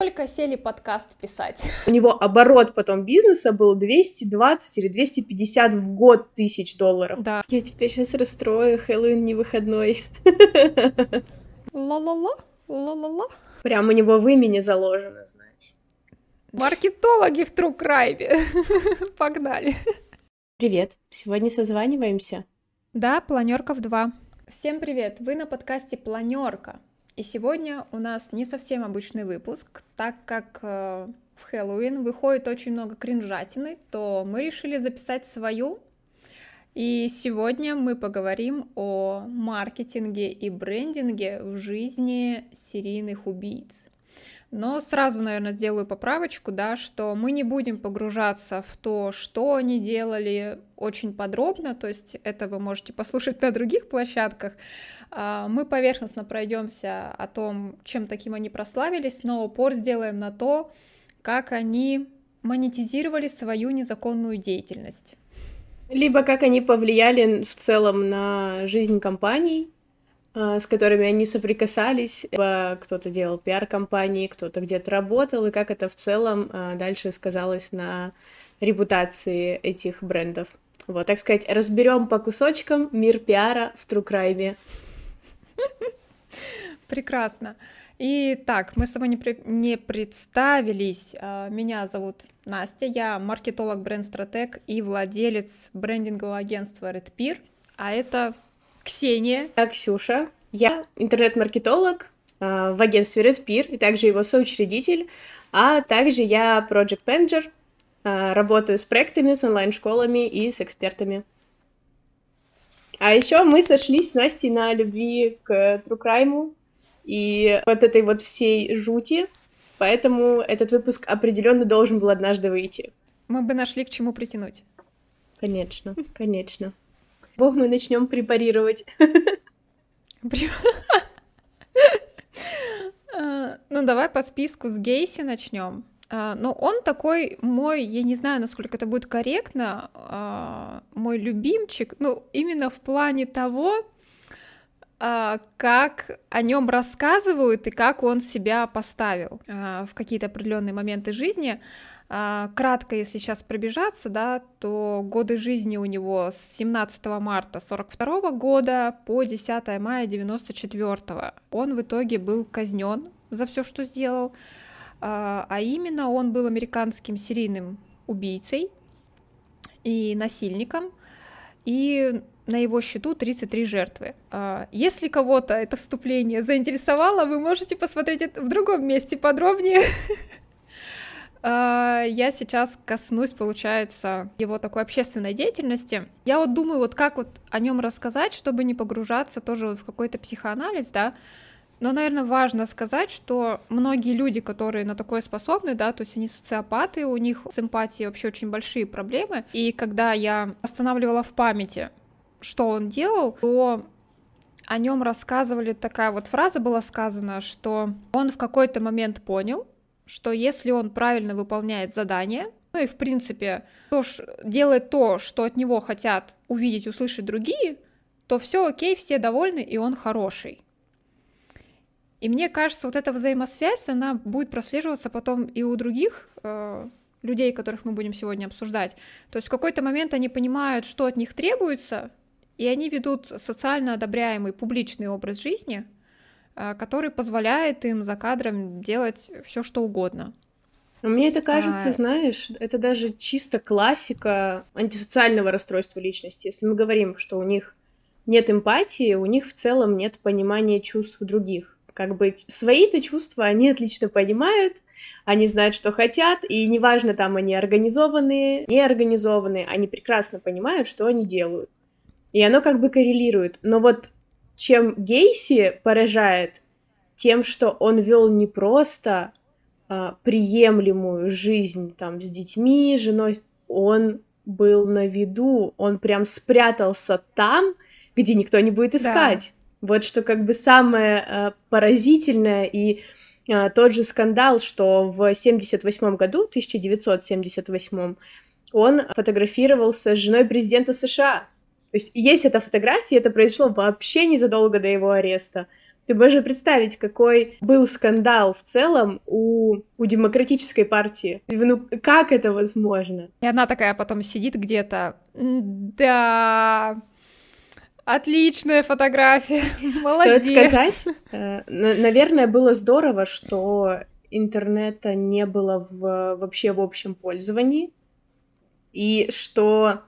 только сели подкаст писать. У него оборот потом бизнеса был 220 или 250 в год тысяч долларов. Да. Я теперь сейчас расстрою, Хэллоуин не выходной. Ла-ла-ла, ла-ла-ла. Прям у него в имени заложено, знаешь. Маркетологи в Crime. Погнали. Привет, сегодня созваниваемся. Да, планерка в два. Всем привет, вы на подкасте Планерка. И сегодня у нас не совсем обычный выпуск, так как э, в Хэллоуин выходит очень много кринжатины, то мы решили записать свою. И сегодня мы поговорим о маркетинге и брендинге в жизни серийных убийц. Но сразу, наверное, сделаю поправочку, да, что мы не будем погружаться в то, что они делали очень подробно, то есть это вы можете послушать на других площадках. А, мы поверхностно пройдемся о том, чем таким они прославились, но упор сделаем на то, как они монетизировали свою незаконную деятельность. Либо как они повлияли в целом на жизнь компаний, с которыми они соприкасались, кто-то делал пиар-компании, кто-то где-то работал, и как это в целом а, дальше сказалось на репутации этих брендов. Вот, так сказать, разберем по кусочкам мир пиара в Трукрайме. Прекрасно. И так, мы с тобой не, при... не представились. А, меня зовут Настя, я маркетолог, бренд-стратег и владелец брендингового агентства Red Peer, а это Ксения. Я Ксюша. Я интернет-маркетолог э, в агентстве Red Peer и также его соучредитель, а также я project manager, э, работаю с проектами, с онлайн-школами и с экспертами. А еще мы сошлись с Настей на любви к Crime и вот этой вот всей жути, поэтому этот выпуск определенно должен был однажды выйти. Мы бы нашли к чему притянуть. Конечно, конечно. Бог, мы начнем препарировать. А, ну, давай по списку с Гейси начнем. А, ну, он такой мой, я не знаю, насколько это будет корректно, а, мой любимчик, ну, именно в плане того, как о нем рассказывают и как он себя поставил в какие-то определенные моменты жизни. А, кратко, если сейчас пробежаться, да, то годы жизни у него с 17 марта 42 года по 10 мая 94. Он в итоге был казнен за все, что сделал, а, а именно он был американским серийным убийцей и насильником, и на его счету 33 жертвы. А, если кого-то это вступление заинтересовало, вы можете посмотреть это в другом месте подробнее. А, я сейчас коснусь, получается, его такой общественной деятельности. Я вот думаю, вот как вот о нем рассказать, чтобы не погружаться тоже в какой-то психоанализ, да, но, наверное, важно сказать, что многие люди, которые на такое способны, да, то есть они социопаты, у них с эмпатией вообще очень большие проблемы. И когда я останавливала в памяти, что он делал, то о нем рассказывали такая вот фраза была сказана, что он в какой-то момент понял, что если он правильно выполняет задание, ну и в принципе то, делает то, что от него хотят увидеть, услышать другие, то все окей, все довольны, и он хороший. И мне кажется, вот эта взаимосвязь, она будет прослеживаться потом и у других э, людей, которых мы будем сегодня обсуждать. То есть в какой-то момент они понимают, что от них требуется, и они ведут социально одобряемый публичный образ жизни – который позволяет им за кадром делать все, что угодно. Мне это кажется, а... знаешь, это даже чисто классика антисоциального расстройства личности. Если мы говорим, что у них нет эмпатии, у них в целом нет понимания чувств других. Как бы свои-то чувства они отлично понимают, они знают, что хотят, и неважно, там они организованные, не организованные, они прекрасно понимают, что они делают. И оно как бы коррелирует. Но вот чем Гейси поражает тем, что он вел не просто а, приемлемую жизнь там с детьми, женой, он был на виду, он прям спрятался там, где никто не будет искать. Да. Вот что как бы самое а, поразительное и а, тот же скандал, что в 78 году, 1978, он фотографировался с женой президента США. То есть есть эта фотография, это произошло вообще незадолго до его ареста. Ты можешь представить, какой был скандал в целом у, у демократической партии. Ну, как это возможно? И она такая потом сидит где-то. Да, Отличная фотография. Молодец. Стоит сказать, э, наверное, было здорово, что интернета не было в, вообще в общем пользовании, и что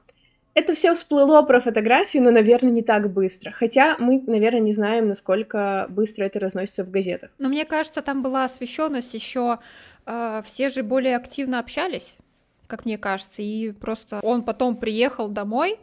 это все всплыло про фотографии, но, наверное, не так быстро. Хотя мы, наверное, не знаем, насколько быстро это разносится в газетах. Но мне кажется, там была освещенность еще. Э, все же более активно общались, как мне кажется. И просто он потом приехал домой,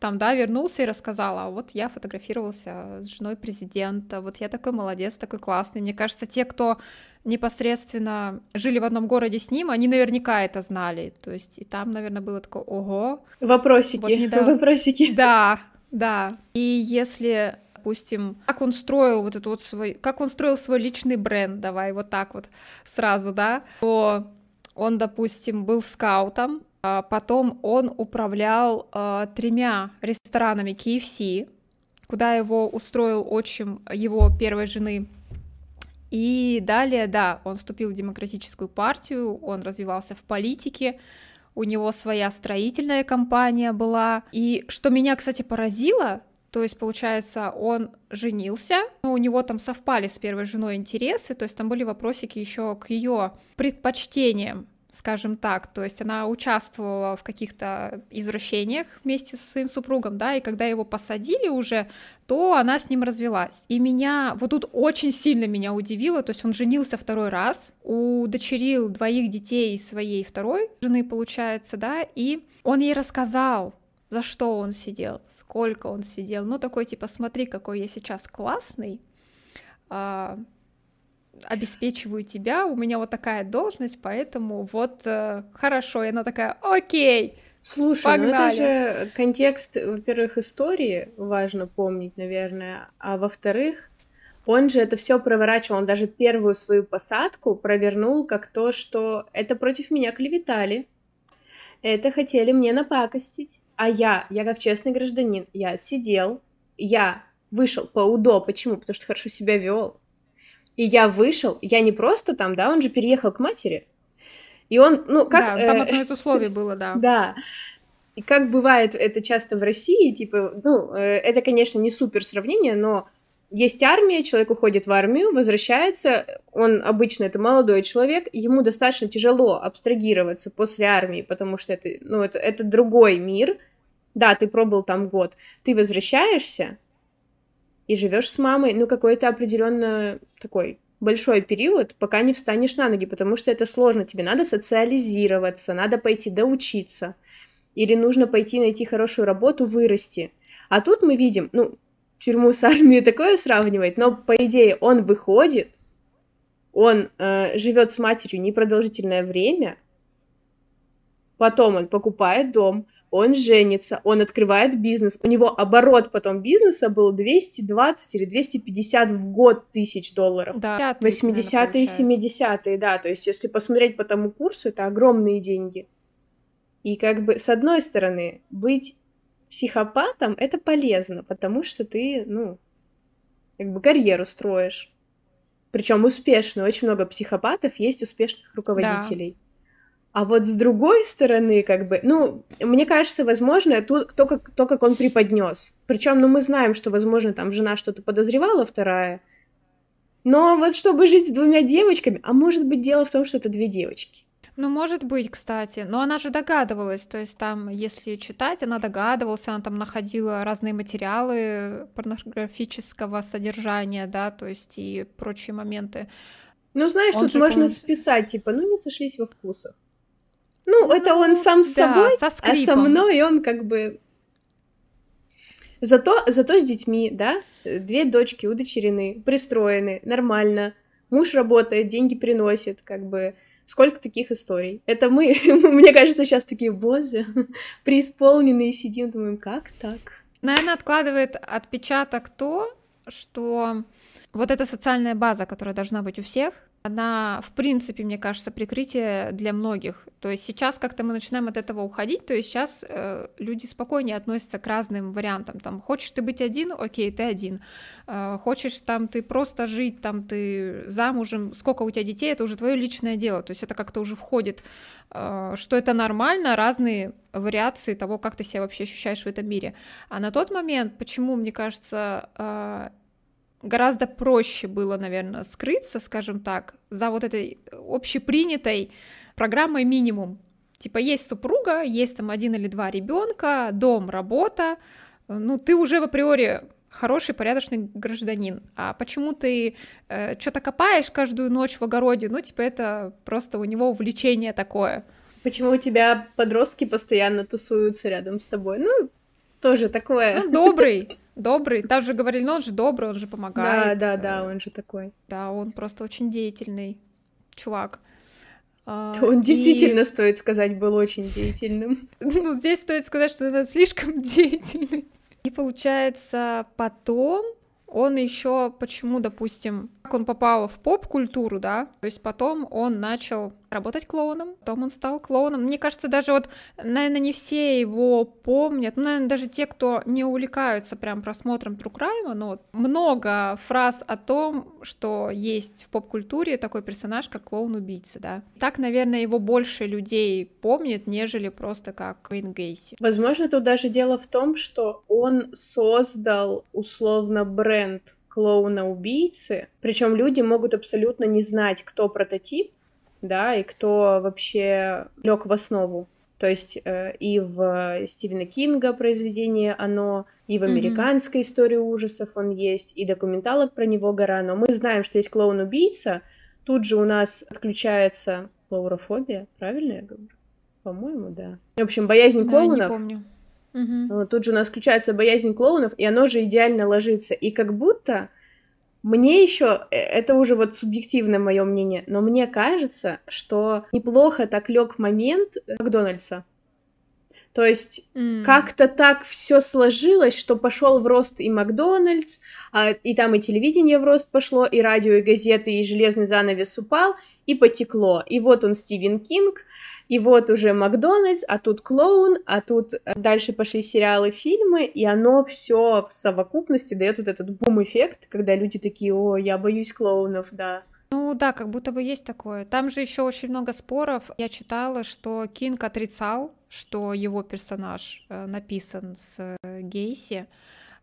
там, да, вернулся и рассказал, а вот я фотографировался с женой президента, вот я такой молодец, такой классный. Мне кажется, те, кто непосредственно жили в одном городе с ним, они наверняка это знали. То есть и там, наверное, было такое, ого. Вопросики, вот недавно... вопросики. Да, да. И если допустим, как он строил вот эту вот свой, как он строил свой личный бренд, давай вот так вот сразу, да, то он, допустим, был скаутом, потом он управлял э, тремя ресторанами KFC, куда его устроил отчим его первой жены. И далее, да, он вступил в демократическую партию, он развивался в политике, у него своя строительная компания была. И что меня, кстати, поразило, то есть, получается, он женился, но у него там совпали с первой женой интересы, то есть там были вопросики еще к ее предпочтениям скажем так, то есть она участвовала в каких-то извращениях вместе со своим супругом, да, и когда его посадили уже, то она с ним развелась. И меня, вот тут очень сильно меня удивило, то есть он женился второй раз, удочерил двоих детей своей второй жены, получается, да, и он ей рассказал, за что он сидел, сколько он сидел, ну такой типа, смотри, какой я сейчас классный, а, обеспечиваю тебя, у меня вот такая должность, поэтому вот э, хорошо. И она такая, окей, Слушай, Погнали. ну это же контекст, во-первых, истории важно помнить, наверное, а во-вторых, он же это все проворачивал, он даже первую свою посадку провернул как то, что это против меня клеветали, это хотели мне напакостить, а я, я как честный гражданин, я сидел, я вышел по УДО, почему? Потому что хорошо себя вел, и я вышел, я не просто там, да, он же переехал к матери. И он, ну, как... Да, там э, одно из условий было, да. Да. И как бывает это часто в России, типа, ну, э, это, конечно, не супер сравнение, но есть армия, человек уходит в армию, возвращается, он обычно это молодой человек, ему достаточно тяжело абстрагироваться после армии, потому что это, ну, это, это другой мир. Да, ты пробыл там год. Ты возвращаешься, и живешь с мамой, ну, какой-то определенно такой большой период, пока не встанешь на ноги, потому что это сложно. Тебе надо социализироваться, надо пойти доучиться. Или нужно пойти найти хорошую работу, вырасти. А тут мы видим, ну, тюрьму с армией такое сравнивать, но по идее он выходит, он э, живет с матерью непродолжительное время, потом он покупает дом, он женится, он открывает бизнес, у него оборот потом бизнеса был 220 или 250 в год тысяч долларов. Да, 80-е и 70-е, да, то есть если посмотреть по тому курсу, это огромные деньги. И как бы, с одной стороны, быть психопатом — это полезно, потому что ты, ну, как бы карьеру строишь. Причем успешную. Очень много психопатов есть успешных руководителей. Да. А вот с другой стороны, как бы, ну, мне кажется, возможно, тут то, как, то, как он преподнес. Причем, ну, мы знаем, что, возможно, там жена что-то подозревала, вторая. Но вот чтобы жить с двумя девочками, а может быть, дело в том, что это две девочки. Ну, может быть, кстати. Но она же догадывалась. То есть там, если читать, она догадывалась, она там находила разные материалы порнографического содержания, да, то есть и прочие моменты. Ну, знаешь, он тут можно помнит... списать, типа, ну, не сошлись во вкусах. Ну, ну это он сам с да, собой, со а со мной он как бы... Зато, зато с детьми, да, две дочки удочерены, пристроены, нормально, муж работает, деньги приносит, как бы... Сколько таких историй? Это мы, мне кажется, сейчас такие, боже, преисполненные сидим, думаем, как так? Наверное, откладывает отпечаток то, что вот эта социальная база, которая должна быть у всех, она, в принципе, мне кажется, прикрытие для многих. То есть сейчас как-то мы начинаем от этого уходить, то есть сейчас э, люди спокойнее относятся к разным вариантам. Там, хочешь ты быть один, окей, ты один. Э, хочешь там ты просто жить, там ты замужем, сколько у тебя детей, это уже твое личное дело. То есть это как-то уже входит, э, что это нормально, разные вариации того, как ты себя вообще ощущаешь в этом мире. А на тот момент, почему, мне кажется, э, гораздо проще было, наверное, скрыться, скажем так, за вот этой общепринятой программой минимум. Типа есть супруга, есть там один или два ребенка, дом, работа, ну ты уже в априори хороший, порядочный гражданин. А почему ты э, что-то копаешь каждую ночь в огороде? Ну, типа, это просто у него увлечение такое. Почему у тебя подростки постоянно тусуются рядом с тобой? Ну, тоже такое. Ну, добрый, добрый. Даже говорили, ну он же добрый, он же помогает. Да, да, да, он же такой. Да, он просто очень деятельный чувак. А, он и... действительно, стоит сказать, был очень деятельным. Ну, здесь стоит сказать, что это слишком деятельный. И получается, потом он еще почему, допустим, как он попал в поп-культуру, да, то есть потом он начал работать клоуном, потом он стал клоуном. Мне кажется, даже вот, наверное, не все его помнят, ну, наверное, даже те, кто не увлекаются прям просмотром True Crime, но вот много фраз о том, что есть в поп-культуре такой персонаж, как клоун-убийца, да. Так, наверное, его больше людей помнит, нежели просто как Квин Гейси. Возможно, тут даже дело в том, что он создал условно бренд клоуна-убийцы, причем люди могут абсолютно не знать, кто прототип, да, и кто вообще лег в основу. То есть э, и в Стивена Кинга произведение оно, и в американской mm-hmm. истории ужасов он есть, и документалок про него гора. Но мы знаем, что есть клоун-убийца. Тут же у нас отключается клаурофобия, правильно я говорю? По-моему, да. В общем, боязнь да, клоунов. Не помню. Угу. Тут же у нас включается боязнь клоунов, и оно же идеально ложится. И как будто мне еще, э, это уже вот субъективное мое мнение, но мне кажется, что неплохо так лег момент Макдональдса. То есть mm. как-то так все сложилось, что пошел в рост и Макдональдс, а, и там и телевидение в рост пошло, и радио, и газеты, и железный занавес упал, и потекло. И вот он Стивен Кинг, и вот уже Макдональдс, а тут клоун, а тут э, дальше пошли сериалы, фильмы, и оно все в совокупности дает вот этот бум-эффект, когда люди такие, о, я боюсь клоунов, да. Ну да, как будто бы есть такое. Там же еще очень много споров. Я читала, что Кинг отрицал, что его персонаж э, написан с э, Гейси.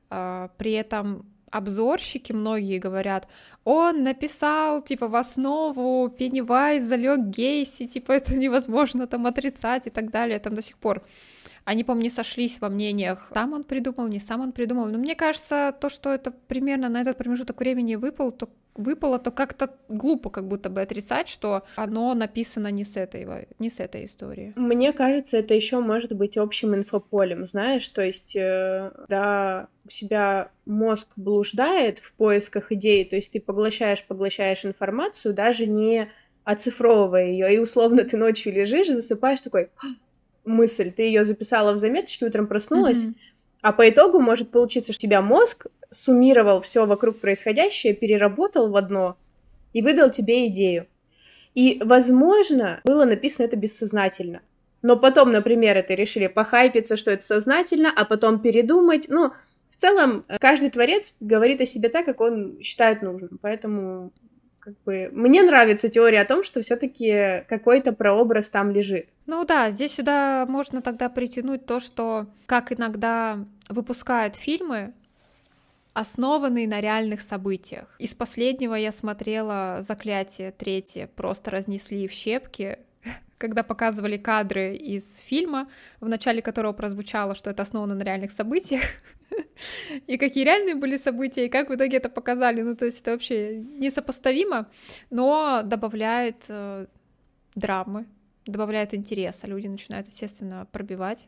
Э, при этом обзорщики многие говорят, он написал, типа, в основу Пеннивайз залег Гейси, типа, это невозможно там отрицать и так далее, там до сих пор. Они, по-моему, не сошлись во мнениях, сам он придумал, не сам он придумал. Но мне кажется, то, что это примерно на этот промежуток времени выпал, то выпало, то как-то глупо как будто бы отрицать, что оно написано не с этой, не с этой истории. Мне кажется, это еще может быть общим инфополем, знаешь, то есть, э, да, у себя мозг блуждает в поисках идей, то есть ты поглощаешь, поглощаешь информацию, даже не оцифровывая ее, и условно ты ночью лежишь, засыпаешь такой мысль, ты ее записала в заметочке, утром проснулась, mm-hmm. а по итогу может получиться, что тебя мозг суммировал все вокруг происходящее, переработал в одно и выдал тебе идею. И, возможно, было написано это бессознательно. Но потом, например, это решили похайпиться, что это сознательно, а потом передумать. Ну, в целом, каждый творец говорит о себе так, как он считает нужным. Поэтому как бы мне нравится теория о том, что все-таки какой-то прообраз там лежит. Ну да, здесь сюда можно тогда притянуть то, что как иногда выпускают фильмы, основанный на реальных событиях. Из последнего я смотрела «Заклятие» третье, просто разнесли в щепки, когда показывали кадры из фильма, в начале которого прозвучало, что это основано на реальных событиях, и какие реальные были события, и как в итоге это показали. Ну, то есть это вообще несопоставимо, но добавляет э, драмы, добавляет интереса. Люди начинают, естественно, пробивать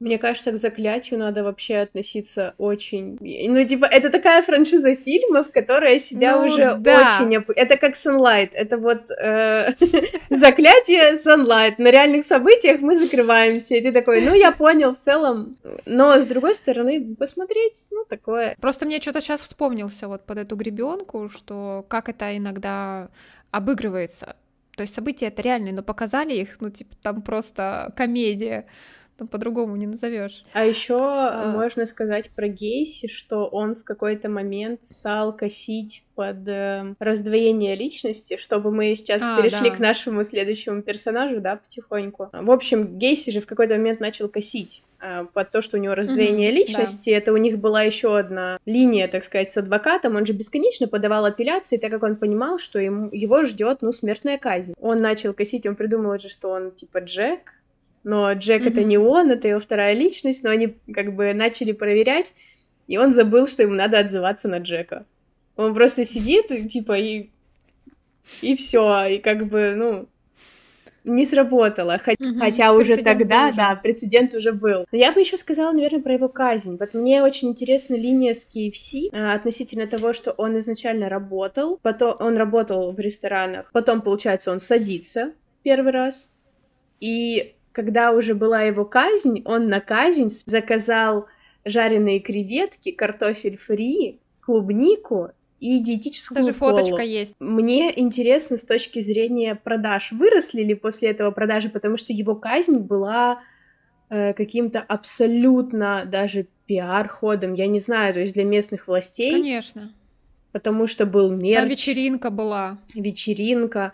Мне кажется, к заклятию надо вообще относиться очень... Ну, типа, это такая франшиза фильмов, которая себя ну, уже да. очень... Это как Sunlight. Это вот э, заклятие Sunlight. На реальных событиях мы закрываемся. И ты такой, ну, я понял в целом. Но, с другой стороны, посмотреть, ну, такое... Просто мне что-то сейчас вспомнился вот под эту гребенку, что как это иногда обыгрывается. То есть события это реальные, но показали их, ну, типа, там просто комедия там по-другому не назовешь. А еще а... можно сказать про Гейси, что он в какой-то момент стал косить под э, раздвоение личности, чтобы мы сейчас а, перешли да. к нашему следующему персонажу, да, потихоньку. В общем, Гейси же в какой-то момент начал косить э, под то, что у него раздвоение mm-hmm, личности. Да. Это у них была еще одна линия, так сказать, с адвокатом. Он же бесконечно подавал апелляции, так как он понимал, что ему, его ждет, ну, смертная казнь. Он начал косить, он придумал же, что он типа Джек, но Джек mm-hmm. это не он, это его вторая личность, но они как бы начали проверять, и он забыл, что ему надо отзываться на Джека. Он просто сидит, типа, и и все, и как бы, ну, не сработало, хоть, угу. хотя уже тогда, уже. да, прецедент уже был. Но я бы еще сказала, наверное, про его казнь. Вот мне очень интересна линия с KFC э, относительно того, что он изначально работал, потом он работал в ресторанах, потом, получается, он садится первый раз, и когда уже была его казнь, он на казнь заказал жареные креветки, картофель фри, клубнику и диетическую Даже колу. фоточка есть. Мне интересно с точки зрения продаж, выросли ли после этого продажи, потому что его казнь была э, каким-то абсолютно даже пиар-ходом, я не знаю, то есть для местных властей. Конечно. Потому что был мерч. Там вечеринка была. Вечеринка.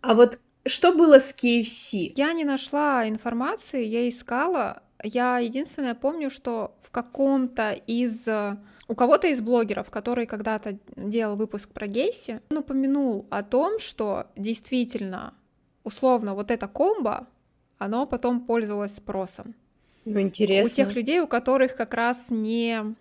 А вот что было с KFC? Я не нашла информации, я искала. Я единственное помню, что в каком-то из у кого-то из блогеров, который когда-то делал выпуск про Гейси, он упомянул о том, что действительно, условно, вот эта комбо, оно потом пользовалось спросом. Ну, интересно. У тех людей, у которых как раз не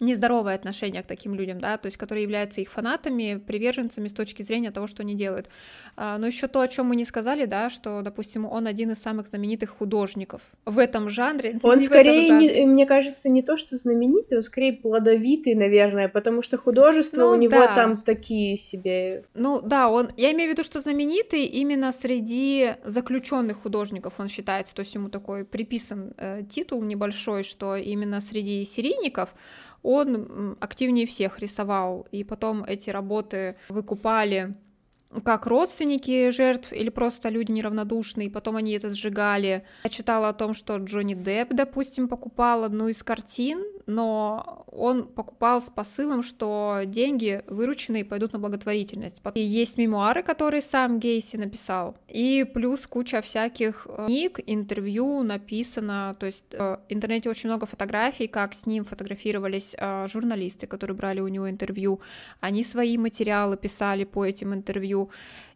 нездоровое отношение к таким людям, да, то есть которые являются их фанатами, приверженцами с точки зрения того, что они делают. А, но еще то, о чем мы не сказали, да, что, допустим, он один из самых знаменитых художников в этом жанре. Он скорее, не, мне кажется, не то, что знаменитый, он скорее плодовитый, наверное, потому что художества ну, у него да. там такие себе. Ну да, он, я имею в виду, что знаменитый именно среди заключенных художников он считается, то есть ему такой приписан э, титул небольшой, что именно среди серийников он активнее всех рисовал, и потом эти работы выкупали как родственники жертв или просто люди неравнодушные, потом они это сжигали. Я читала о том, что Джонни Депп, допустим, покупал одну из картин, но он покупал с посылом, что деньги вырученные пойдут на благотворительность. И есть мемуары, которые сам Гейси написал, и плюс куча всяких э, книг, интервью написано, то есть э, в интернете очень много фотографий, как с ним фотографировались э, журналисты, которые брали у него интервью, они свои материалы писали по этим интервью,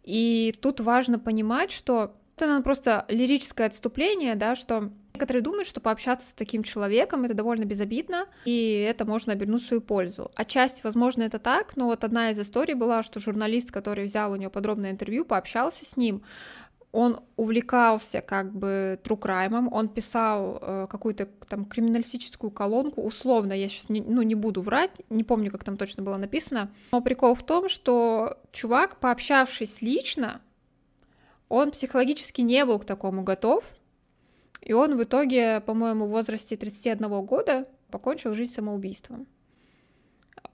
и тут важно понимать, что это просто лирическое отступление, да, что Некоторые думают, что пообщаться с таким человеком это довольно безобидно, и это можно обернуть в свою пользу. Отчасти, возможно, это так, но вот одна из историй была, что журналист, который взял у него подробное интервью, пообщался с ним, он увлекался как бы crime, он писал э, какую-то там криминалистическую колонку, условно, я сейчас не, ну, не буду врать, не помню, как там точно было написано, но прикол в том, что чувак, пообщавшись лично, он психологически не был к такому готов, и он в итоге, по-моему, в возрасте 31 года покончил жизнь самоубийством.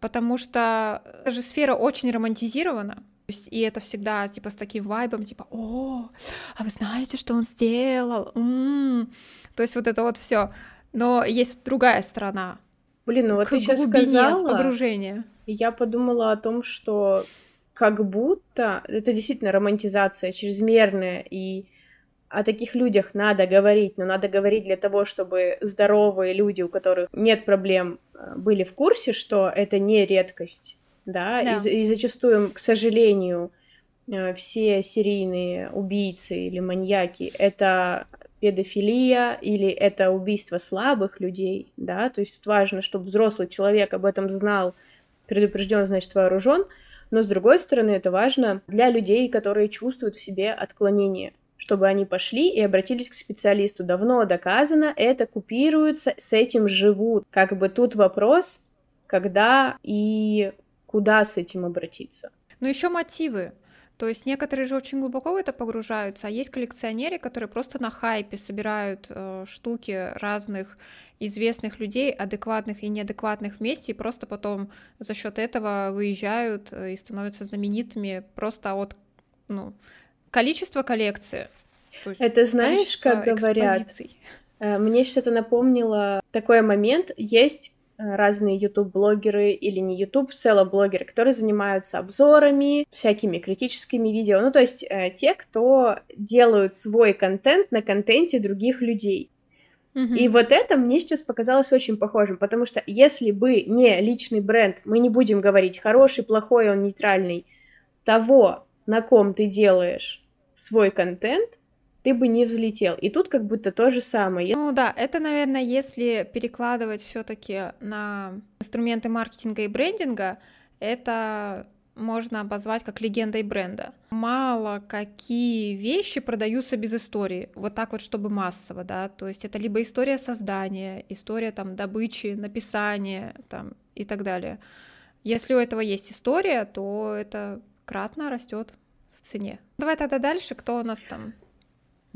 Потому что же сфера очень романтизирована, и это всегда типа с таким вайбом, типа, о, а вы знаете, что он сделал? М-м-м. То есть вот это вот все. Но есть другая сторона. Блин, ну вот ты сейчас сказала погружение. Я подумала о том, что как будто это действительно романтизация чрезмерная и о таких людях надо говорить, но надо говорить для того, чтобы здоровые люди, у которых нет проблем, э, были в курсе, что это не редкость, да, да. И, и зачастую, к сожалению, э, все серийные убийцы или маньяки — это педофилия или это убийство слабых людей, да, то есть тут важно, чтобы взрослый человек об этом знал, предупрежден, значит, вооружен, но с другой стороны, это важно для людей, которые чувствуют в себе отклонение, чтобы они пошли и обратились к специалисту. Давно доказано, это купируется, с этим живут. Как бы тут вопрос, когда и куда с этим обратиться. Ну еще мотивы. То есть некоторые же очень глубоко в это погружаются, а есть коллекционеры, которые просто на хайпе собирают э, штуки разных известных людей, адекватных и неадекватных вместе, и просто потом за счет этого выезжают э, и становятся знаменитыми просто от ну, количества коллекции. Это знаешь, как говорят? Э, мне это напомнило такой момент. Есть разные YouTube-блогеры или не YouTube, в целом блогеры, которые занимаются обзорами, всякими критическими видео. Ну, то есть э, те, кто делают свой контент на контенте других людей. И вот это мне сейчас показалось очень похожим, потому что если бы не личный бренд, мы не будем говорить хороший, плохой, он нейтральный, того, на ком ты делаешь свой контент, ты бы не взлетел. И тут как будто то же самое. Ну да, это, наверное, если перекладывать все-таки на инструменты маркетинга и брендинга, это можно обозвать как легендой бренда. Мало какие вещи продаются без истории, вот так вот, чтобы массово, да, то есть это либо история создания, история там добычи, написания там и так далее. Если у этого есть история, то это кратно растет в цене. Давай тогда дальше, кто у нас там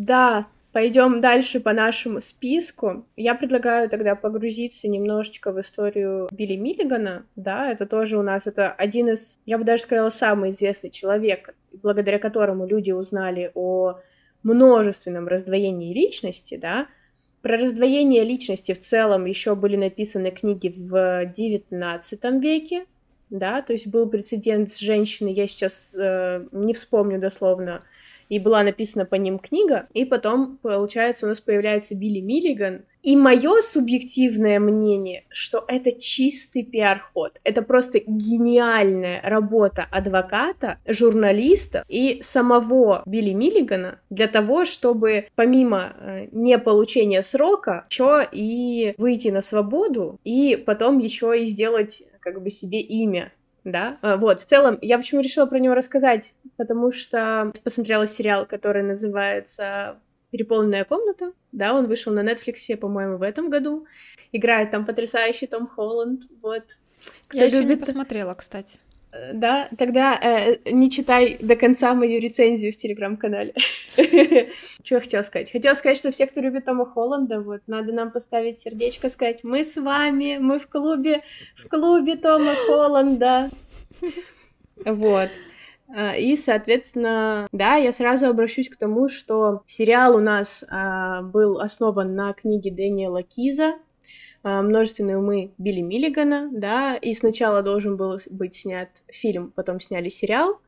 да, пойдем дальше по нашему списку. Я предлагаю тогда погрузиться немножечко в историю Билли Миллигана. Да, это тоже у нас это один из, я бы даже сказала, самый известный человек, благодаря которому люди узнали о множественном раздвоении личности, да. Про раздвоение личности в целом еще были написаны книги в XIX веке, да, то есть был прецедент с женщиной, я сейчас э, не вспомню дословно, и была написана по ним книга, и потом, получается, у нас появляется Билли Миллиган, и мое субъективное мнение, что это чистый пиар-ход. Это просто гениальная работа адвоката, журналиста и самого Билли Миллигана для того, чтобы помимо э, не получения срока, еще и выйти на свободу и потом еще и сделать как бы себе имя да, а, вот, в целом, я почему решила про него рассказать, потому что посмотрела сериал, который называется «Переполненная комната», да, он вышел на Netflix, по-моему, в этом году, играет там потрясающий Том Холланд, вот. Кто я любит... еще не посмотрела, кстати. Э, да, тогда э, не читай до конца мою рецензию в телеграм-канале. Что я хотела сказать? Хотела сказать, что все, кто любит Тома Холланда, вот, надо нам поставить сердечко, сказать, мы с вами, мы в клубе, в клубе Тома Холланда. Вот. А, и, соответственно, да, я сразу обращусь к тому, что сериал у нас а, был основан на книге Дэниела Киза, множественные умы Билли Миллигана, да, и сначала должен был быть снят фильм, потом сняли сериал.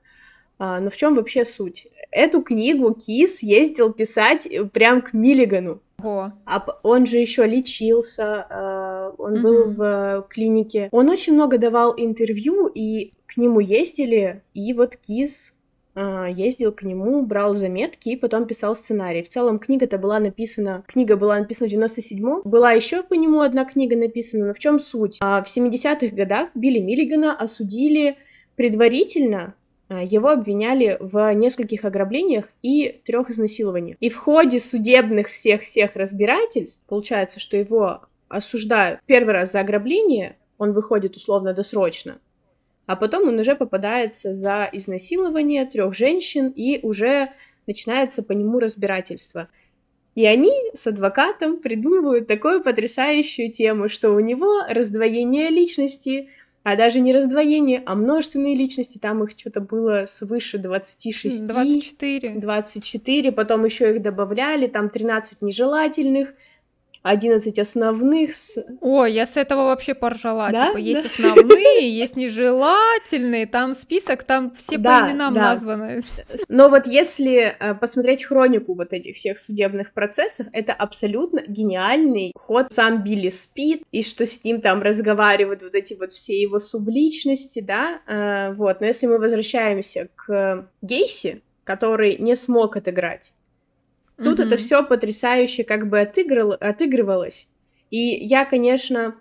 А, но в чем вообще суть? Эту книгу Кис ездил писать прям к Миллигану. О. А он же еще лечился, а, он mm-hmm. был в клинике. Он очень много давал интервью, и к нему ездили, и вот Кис а, ездил к нему, брал заметки и потом писал сценарий. В целом книга-то была написана, книга была написана в 97-м, была еще по нему одна книга написана, но в чем суть? А, в 70-х годах Билли Миллигана осудили предварительно а, его обвиняли в нескольких ограблениях и трех изнасилованиях. И в ходе судебных всех-всех разбирательств получается, что его осуждают первый раз за ограбление, он выходит условно досрочно, а потом он уже попадается за изнасилование трех женщин, и уже начинается по нему разбирательство. И они с адвокатом придумывают такую потрясающую тему, что у него раздвоение личности, а даже не раздвоение, а множественные личности, там их что-то было свыше 26. 24. 24, потом еще их добавляли, там 13 нежелательных, 11 основных. О, я с этого вообще поржала. Да? Типа, есть да? основные, есть нежелательные, там список, там все да, по именам да. названы. Но вот если э, посмотреть хронику вот этих всех судебных процессов, это абсолютно гениальный ход. Сам Билли спит, и что с ним там разговаривают вот эти вот все его субличности, да, э, вот. Но если мы возвращаемся к Гейси, который не смог отыграть Тут mm-hmm. это все потрясающе как бы отыграл, отыгрывалось. И я, конечно,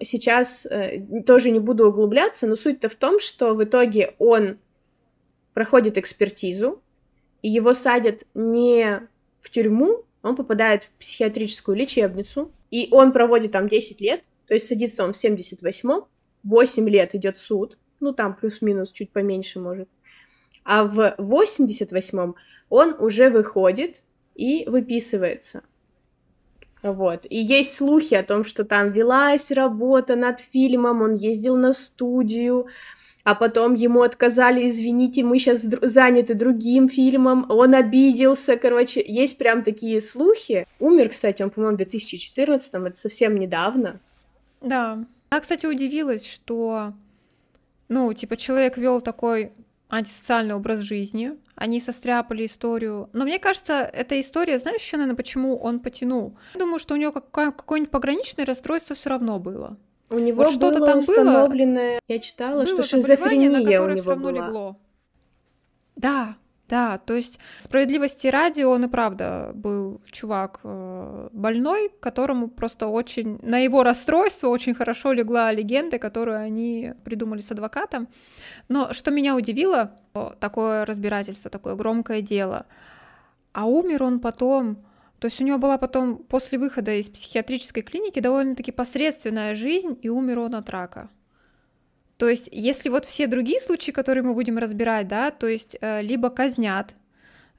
сейчас э, тоже не буду углубляться, но суть-то в том, что в итоге он проходит экспертизу, и его садят не в тюрьму, он попадает в психиатрическую лечебницу, и он проводит там 10 лет, то есть садится он в 78-м, 8 лет идет суд, ну там плюс-минус чуть поменьше может, а в 88-м он уже выходит и выписывается. Вот. И есть слухи о том, что там велась работа над фильмом, он ездил на студию, а потом ему отказали, извините, мы сейчас заняты другим фильмом, он обиделся, короче, есть прям такие слухи. Умер, кстати, он, по-моему, в 2014, это совсем недавно. Да. Я, кстати, удивилась, что, ну, типа, человек вел такой антисоциальный образ жизни, они состряпали историю. Но мне кажется, эта история, знаешь, еще, наверное, почему он потянул? Я думаю, что у него какое-нибудь пограничное расстройство все равно было. У него вот что-то там установленное, было, я читала, было что шизофрения на у него все равно была. легло. Да, да, то есть справедливости ради он и правда был чувак э, больной, которому просто очень на его расстройство очень хорошо легла легенда, которую они придумали с адвокатом. Но что меня удивило, такое разбирательство, такое громкое дело. А умер он потом то есть у него была потом, после выхода из психиатрической клиники, довольно-таки посредственная жизнь, и умер он от рака. То есть, если вот все другие случаи, которые мы будем разбирать, да, то есть э, либо казнят,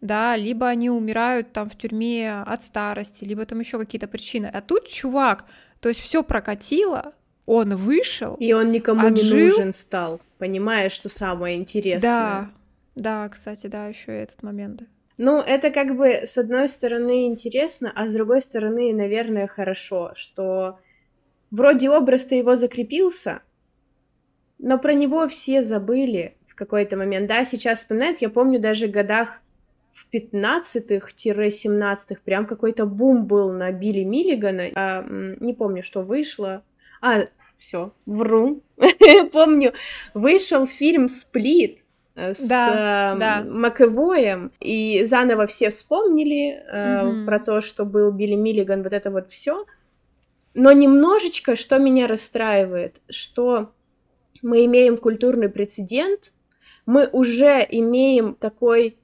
да, либо они умирают там в тюрьме от старости, либо там еще какие-то причины. А тут чувак, то есть все прокатило, он вышел. И он никому отжил. не нужен стал, понимаешь, что самое интересное. Да, да, кстати, да, еще этот момент. Ну, это как бы с одной стороны интересно, а с другой стороны, наверное, хорошо, что вроде образ-то его закрепился, но про него все забыли в какой-то момент. Да, сейчас вспоминают, я помню даже годах в 15-17 прям какой-то бум был на Билли Миллигана. А, не помню, что вышло. А, все, вру. помню, вышел фильм «Сплит», Э, с да, э, да. Маковоем, и заново все вспомнили э, угу. про то, что был Билли Миллиган, вот это вот все. Но немножечко, что меня расстраивает, что мы имеем культурный прецедент, мы уже имеем такой,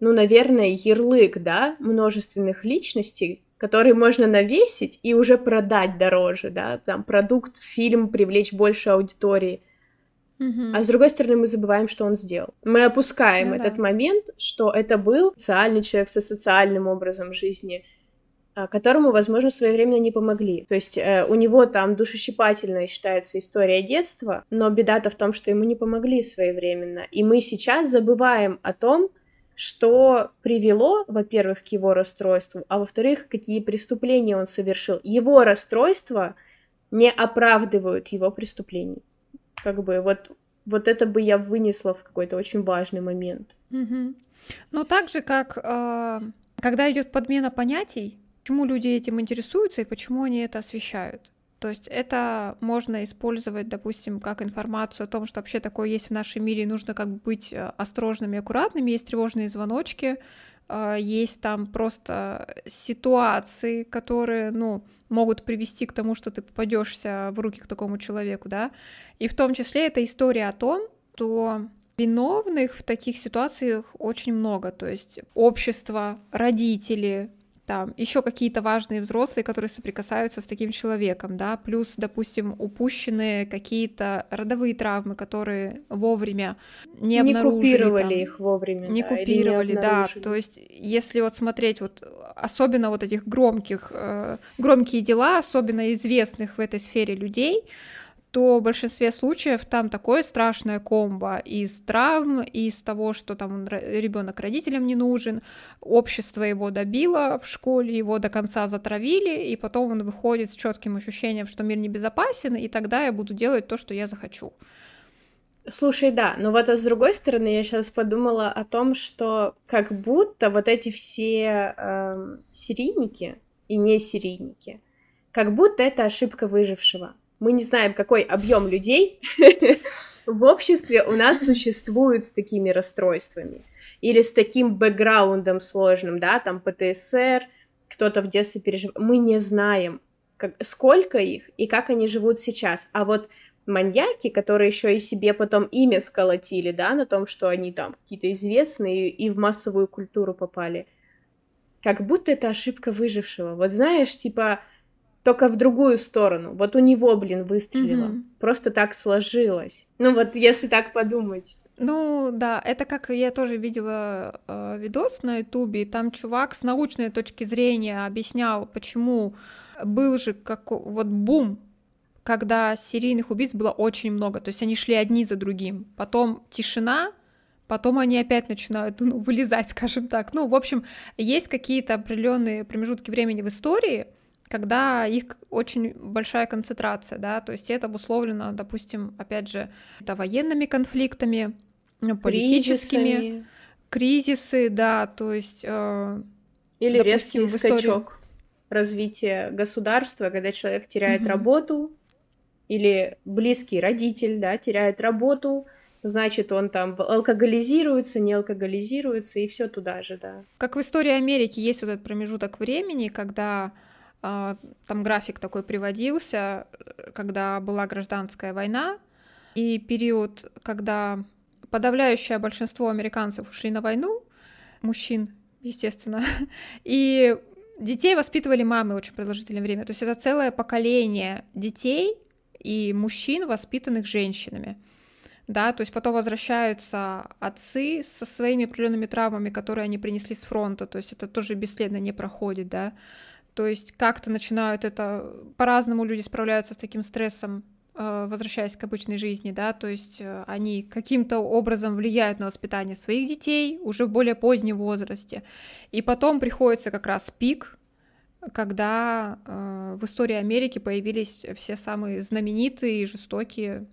ну, наверное, ярлык, да, множественных личностей, который можно навесить и уже продать дороже, да, там, продукт, фильм привлечь больше аудитории. Угу. А с другой стороны, мы забываем, что он сделал. Мы опускаем ну, этот да. момент, что это был социальный человек со социальным образом жизни, которому, возможно, своевременно не помогли. То есть э, у него там душещипательная считается история детства, но беда-то в том, что ему не помогли своевременно. И мы сейчас забываем о том, что привело, во-первых, к его расстройству, а во-вторых, какие преступления он совершил. Его расстройства не оправдывают его преступлений. Как бы вот, вот это бы я вынесла в какой-то очень важный момент. Угу. Ну, так же, как э, когда идет подмена понятий, почему люди этим интересуются и почему они это освещают. То есть это можно использовать, допустим, как информацию о том, что вообще такое есть в нашем мире, и нужно как бы быть э, осторожными и аккуратными, есть тревожные звоночки, а, есть там просто ситуации, которые, ну, могут привести к тому, что ты попадешься в руки к такому человеку, да, и в том числе это история о том, что виновных в таких ситуациях очень много, то есть общество, родители, там еще какие-то важные взрослые, которые соприкасаются с таким человеком, да, плюс, допустим, упущенные какие-то родовые травмы, которые вовремя не, не обнаружили. Не купировали там, их вовремя. Не да, купировали, не да. То есть, если вот смотреть вот особенно вот этих громких, э, громкие дела, особенно известных в этой сфере людей, то в большинстве случаев там такое страшное комбо из травм, из того, что там ребенок родителям не нужен, общество его добило в школе, его до конца затравили, и потом он выходит с четким ощущением, что мир небезопасен, и тогда я буду делать то, что я захочу. Слушай, да, но вот а с другой стороны я сейчас подумала о том, что как будто вот эти все э, серийники и не серийники, как будто это ошибка выжившего мы не знаем, какой объем людей в обществе у нас существует с такими расстройствами или с таким бэкграундом сложным, да, там ПТСР, кто-то в детстве переживал. Мы не знаем, как, сколько их и как они живут сейчас. А вот маньяки, которые еще и себе потом имя сколотили, да, на том, что они там какие-то известные и в массовую культуру попали. Как будто это ошибка выжившего. Вот знаешь, типа, только в другую сторону. Вот у него, блин, выстрелило. Mm-hmm. Просто так сложилось. Ну вот, если так подумать. Ну да, это как я тоже видела э, видос на Ютубе, там чувак с научной точки зрения объяснял, почему был же как вот бум когда серийных убийц было очень много, то есть они шли одни за другим, потом тишина, потом они опять начинают ну, вылезать, скажем так. Ну, в общем, есть какие-то определенные промежутки времени в истории, когда их очень большая концентрация, да, то есть это обусловлено, допустим, опять же, это военными конфликтами, ну, политическими, Кризисами. кризисы, да, то есть... Э, Или допустим, резкий скачок истории... развития государства, когда человек теряет угу. работу, или близкий родитель, да, теряет работу, значит, он там алкоголизируется, не алкоголизируется, и все туда же, да. Как в истории Америки есть вот этот промежуток времени, когда э, там график такой приводился, когда была гражданская война, и период, когда подавляющее большинство американцев ушли на войну, мужчин, естественно, и детей воспитывали мамы очень продолжительное время. То есть это целое поколение детей, и мужчин, воспитанных женщинами. Да, то есть потом возвращаются отцы со своими определенными травмами, которые они принесли с фронта, то есть это тоже бесследно не проходит, да. То есть как-то начинают это, по-разному люди справляются с таким стрессом, э, возвращаясь к обычной жизни, да, то есть э, они каким-то образом влияют на воспитание своих детей уже в более позднем возрасте. И потом приходится как раз пик, когда э, в истории Америки появились все самые знаменитые и жестокие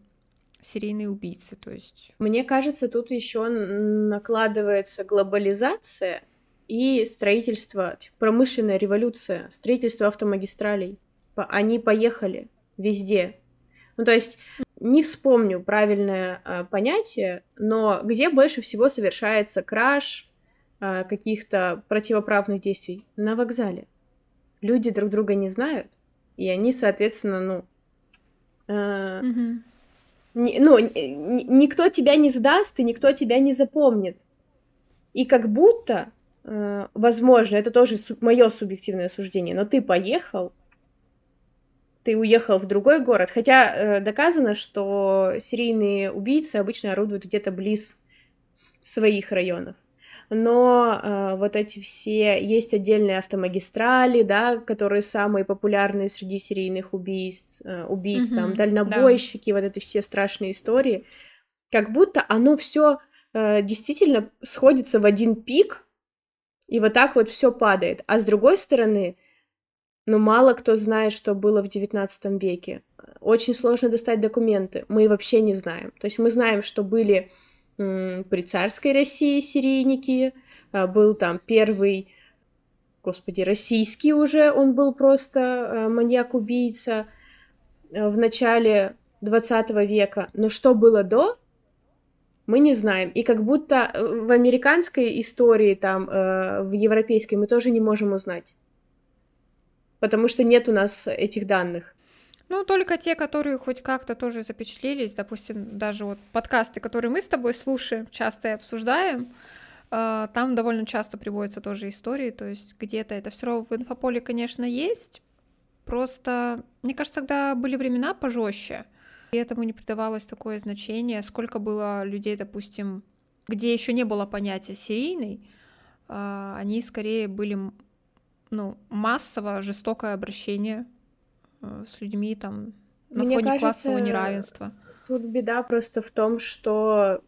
серийные убийцы, то есть. Мне кажется, тут еще накладывается глобализация и строительство, типа, промышленная революция, строительство автомагистралей. Они поехали везде. Ну, то есть, не вспомню правильное э, понятие, но где больше всего совершается краж э, каких-то противоправных действий? На вокзале люди друг друга не знают, и они, соответственно, ну, э, mm-hmm. не, ну, ни, никто тебя не сдаст, и никто тебя не запомнит. И как будто, возможно, это тоже су- мое субъективное суждение, но ты поехал, ты уехал в другой город, хотя э, доказано, что серийные убийцы обычно орудуют где-то близ своих районов но э, вот эти все есть отдельные автомагистрали, да, которые самые популярные среди серийных убийств, э, убийц, mm-hmm, там дальнобойщики, да. вот эти все страшные истории, как будто оно все э, действительно сходится в один пик, и вот так вот все падает. А с другой стороны, ну мало кто знает, что было в XIX веке. Очень сложно достать документы. Мы вообще не знаем. То есть мы знаем, что были при царской России серийники, а, был там первый, господи, российский уже, он был просто а, маньяк-убийца а, в начале 20 века, но что было до, мы не знаем. И как будто э, в американской истории, там, э, в европейской, мы тоже не можем узнать. Потому что нет у нас этих данных. Ну, только те, которые хоть как-то тоже запечатлелись, допустим, даже вот подкасты, которые мы с тобой слушаем, часто и обсуждаем, э, там довольно часто приводятся тоже истории, то есть где-то это все равно в инфополе, конечно, есть, просто, мне кажется, тогда были времена пожестче, и этому не придавалось такое значение, сколько было людей, допустим, где еще не было понятия серийный, э, они скорее были, ну, массово жестокое обращение Э, с людьми там на Мне фоне кажется, классового неравенства. Тут беда просто в том, что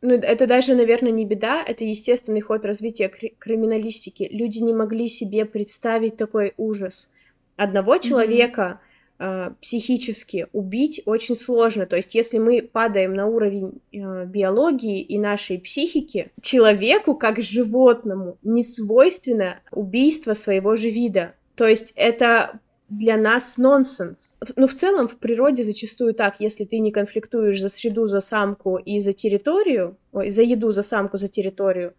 ну, это даже, наверное, не беда, это естественный ход развития кри- криминалистики. Люди не могли себе представить такой ужас. Одного человека mm-hmm. Э, психически убить очень сложно. То есть, если мы падаем на уровень э, биологии и нашей психики, человеку, как животному, не свойственно убийство своего же вида. То есть, это для нас нонсенс. Но в целом в природе зачастую так, если ты не конфликтуешь за среду, за самку и за территорию, ой, за еду, за самку, за территорию,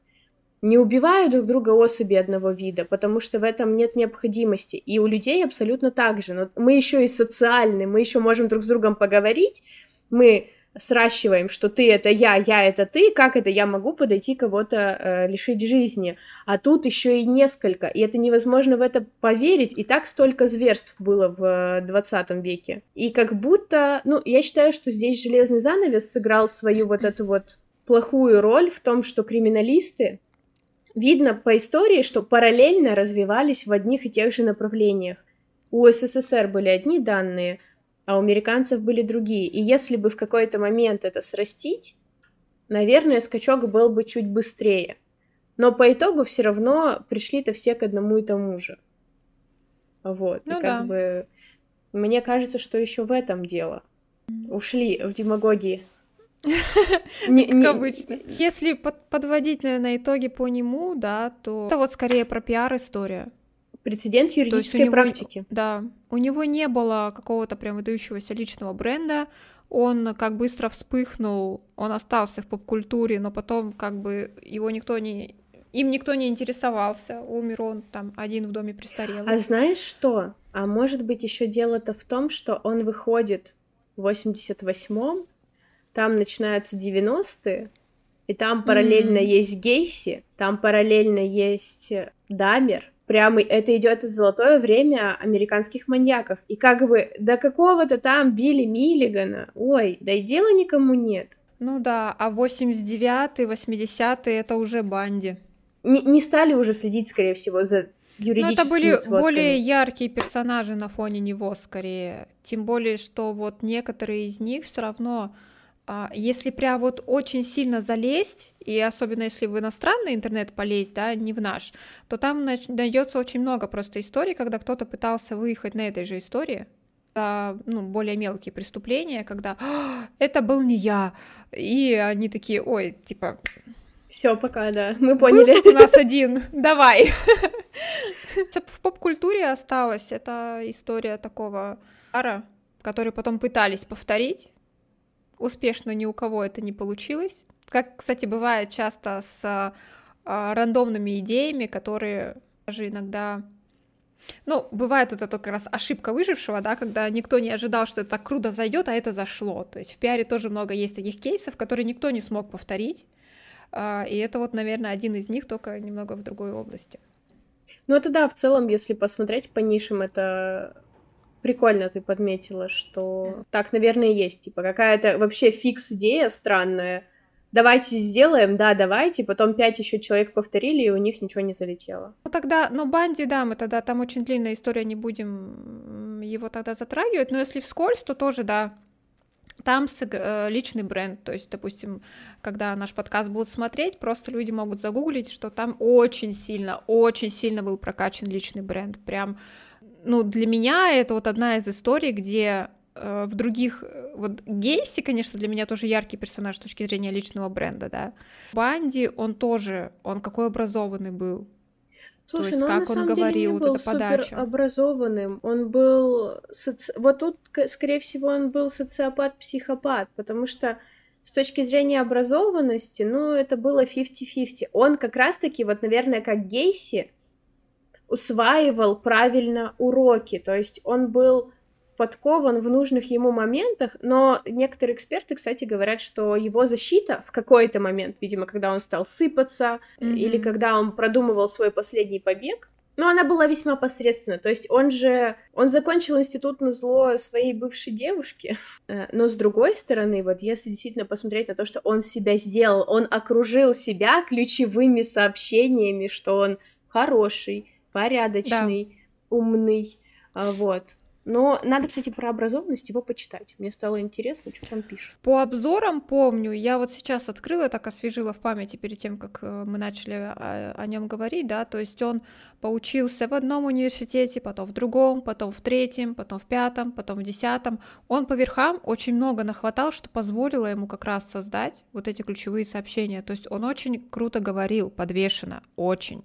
не убивают друг друга особи одного вида, потому что в этом нет необходимости. И у людей абсолютно так же. Но мы еще и социальны, мы еще можем друг с другом поговорить, мы сращиваем, что ты это я, я это ты, как это я могу подойти кого-то э, лишить жизни, а тут еще и несколько, и это невозможно в это поверить, и так столько зверств было в 20 веке. И как будто, ну, я считаю, что здесь железный занавес сыграл свою вот эту вот плохую роль в том, что криминалисты видно по истории, что параллельно развивались в одних и тех же направлениях. У СССР были одни данные, а у американцев были другие. И если бы в какой-то момент это срастить, наверное, скачок был бы чуть быстрее. Но по итогу все равно пришли-то все к одному и тому же. Вот. Ну, и как да. бы мне кажется, что еще в этом дело. Ушли в демагогии. Как обычно. Если подводить, наверное, итоги по нему, да, то это вот скорее про пиар-история прецедент юридической него, практики. Да, у него не было какого-то прям выдающегося личного бренда, он как быстро вспыхнул, он остался в поп-культуре, но потом как бы его никто не... Им никто не интересовался, умер он там один в доме престарелый. А знаешь что? А может быть еще дело-то в том, что он выходит в 88-м, там начинаются 90-е, и там параллельно mm-hmm. есть Гейси, там параллельно есть Дамер, прямо это идет золотое время американских маньяков. И как бы до какого-то там Билли Миллигана, ой, да и дела никому нет. Ну да, а 89-й, 80-й это уже Банди. Не, не стали уже следить, скорее всего, за юридическими Ну это были сводками. более яркие персонажи на фоне него, скорее. Тем более, что вот некоторые из них все равно если прям вот очень сильно залезть, и особенно если в иностранный интернет полезть, да, не в наш, то там найдется очень много просто историй, когда кто-то пытался выехать на этой же истории, ну, более мелкие преступления, когда «А, это был не я, и они такие, ой, типа, все, пока, да, мы поняли. Был тут у нас один, давай. В поп-культуре осталась эта история такого пара, который потом пытались повторить, успешно ни у кого это не получилось. Как, кстати, бывает часто с а, рандомными идеями, которые даже иногда ну, бывает вот это как раз ошибка выжившего, да, когда никто не ожидал, что это так круто зайдет, а это зашло. То есть в пиаре тоже много есть таких кейсов, которые никто не смог повторить. А, и это вот, наверное, один из них, только немного в другой области. Ну, это да, в целом, если посмотреть по нишам, это Прикольно ты подметила, что так, наверное, есть. Типа какая-то вообще фикс-идея странная. Давайте сделаем, да, давайте. Потом пять еще человек повторили, и у них ничего не залетело. Ну тогда, ну Банди, да, мы тогда, там очень длинная история, не будем его тогда затрагивать. Но если вскользь, то тоже, да, там э, личный бренд, то есть, допустим, когда наш подкаст будут смотреть, просто люди могут загуглить, что там очень сильно, очень сильно был прокачан личный бренд, прям ну, для меня это вот одна из историй, где э, в других... Э, вот Гейси, конечно, для меня тоже яркий персонаж с точки зрения личного бренда, да. Банди, он тоже, он какой образованный был. Слушай, То есть, ну, как он, он говорил, деле не был вот эта подача. образованным, он был... Соци... Вот тут, скорее всего, он был социопат-психопат, потому что с точки зрения образованности, ну, это было 50-50. Он как раз-таки, вот, наверное, как Гейси, усваивал правильно уроки, то есть он был подкован в нужных ему моментах, но некоторые эксперты, кстати, говорят, что его защита в какой-то момент, видимо, когда он стал сыпаться mm-hmm. или когда он продумывал свой последний побег, но она была весьма посредственна. То есть он же, он закончил институт на зло своей бывшей девушке. Э, но с другой стороны, вот если действительно посмотреть на то, что он себя сделал, он окружил себя ключевыми сообщениями, что он хороший, порядочный, да. умный, а, вот. Но надо, кстати, про образованность его почитать. Мне стало интересно, что там пишут. По обзорам помню, я вот сейчас открыла, так освежила в памяти перед тем, как э, мы начали о, о нем говорить, да, то есть он поучился в одном университете, потом в другом, потом в третьем, потом в пятом, потом в десятом. Он по верхам очень много нахватал, что позволило ему как раз создать вот эти ключевые сообщения. То есть он очень круто говорил, подвешенно, очень.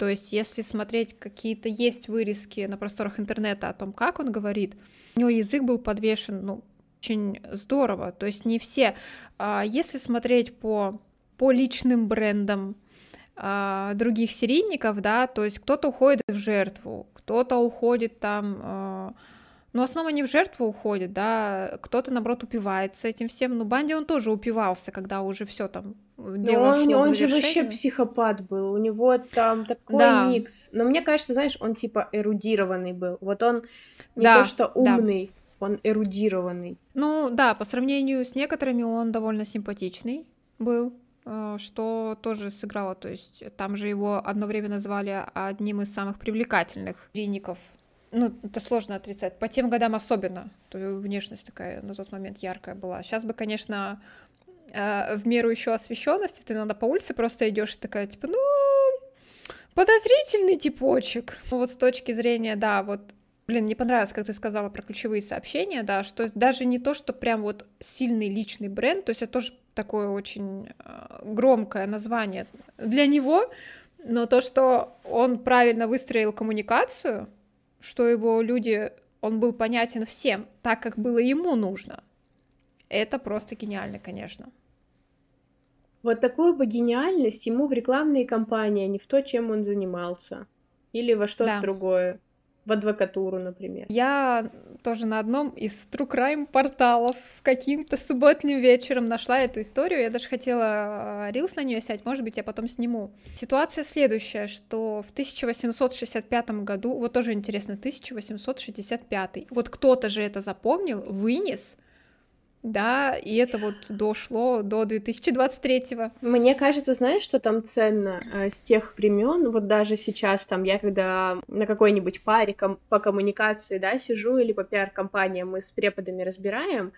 То есть, если смотреть какие-то есть вырезки на просторах интернета о том, как он говорит, у него язык был подвешен, ну, очень здорово. То есть не все. А если смотреть по, по личным брендам, э, других серийников, да, то есть кто-то уходит в жертву, кто-то уходит там, э, ну, основа не в жертву уходит, да, кто-то, наоборот, упивается этим всем, но Банди он тоже упивался, когда уже все там дело он, шло он же вообще психопат был, у него там такой да. микс, но мне кажется, знаешь, он типа эрудированный был, вот он не да, то, что умный, да. он эрудированный. Ну, да, по сравнению с некоторыми он довольно симпатичный был, Э, что тоже сыграло. То есть там же его одно время назвали одним из самых привлекательных риников. Ну, это сложно отрицать. По тем годам особенно. То внешность такая на тот момент яркая была. Сейчас бы, конечно, э, в меру еще освещенности, ты надо по улице просто идешь такая, типа, ну, подозрительный типочек. Вот с точки зрения, да, вот Блин, мне понравилось, как ты сказала про ключевые сообщения, да, что даже не то, что прям вот сильный личный бренд, то есть это тоже такое очень э, громкое название для него, но то, что он правильно выстроил коммуникацию, что его люди, он был понятен всем, так как было ему нужно, это просто гениально, конечно. Вот такую бы гениальность ему в рекламные кампании, а не в то, чем он занимался. Или во что-то да. другое в адвокатуру, например. Я тоже на одном из True Crime порталов каким-то субботним вечером нашла эту историю. Я даже хотела рилс на нее снять, может быть, я потом сниму. Ситуация следующая, что в 1865 году, вот тоже интересно, 1865, вот кто-то же это запомнил, вынес — да, и это вот дошло до 2023-го. Мне кажется, знаешь, что там ценно э, с тех времен, вот даже сейчас там я когда на какой-нибудь паре ком- по коммуникации, да, сижу или по пиар-компаниям мы с преподами разбираем,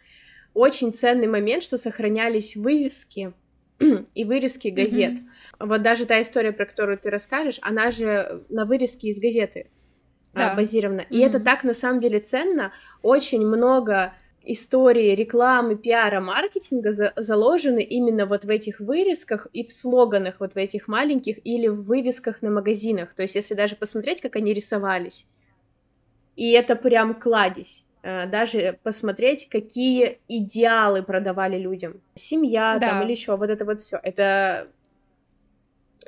очень ценный момент, что сохранялись вывески и вырезки газет. Mm-hmm. Вот даже та история, про которую ты расскажешь, она же на вырезке из газеты да. базирована. И mm-hmm. это так на самом деле ценно. Очень много истории рекламы, пиара, маркетинга за заложены именно вот в этих вырезках и в слоганах вот в этих маленьких или в вывесках на магазинах. То есть если даже посмотреть, как они рисовались, и это прям кладезь. Э, даже посмотреть, какие идеалы продавали людям. Семья да. там или еще, вот это вот все. Это...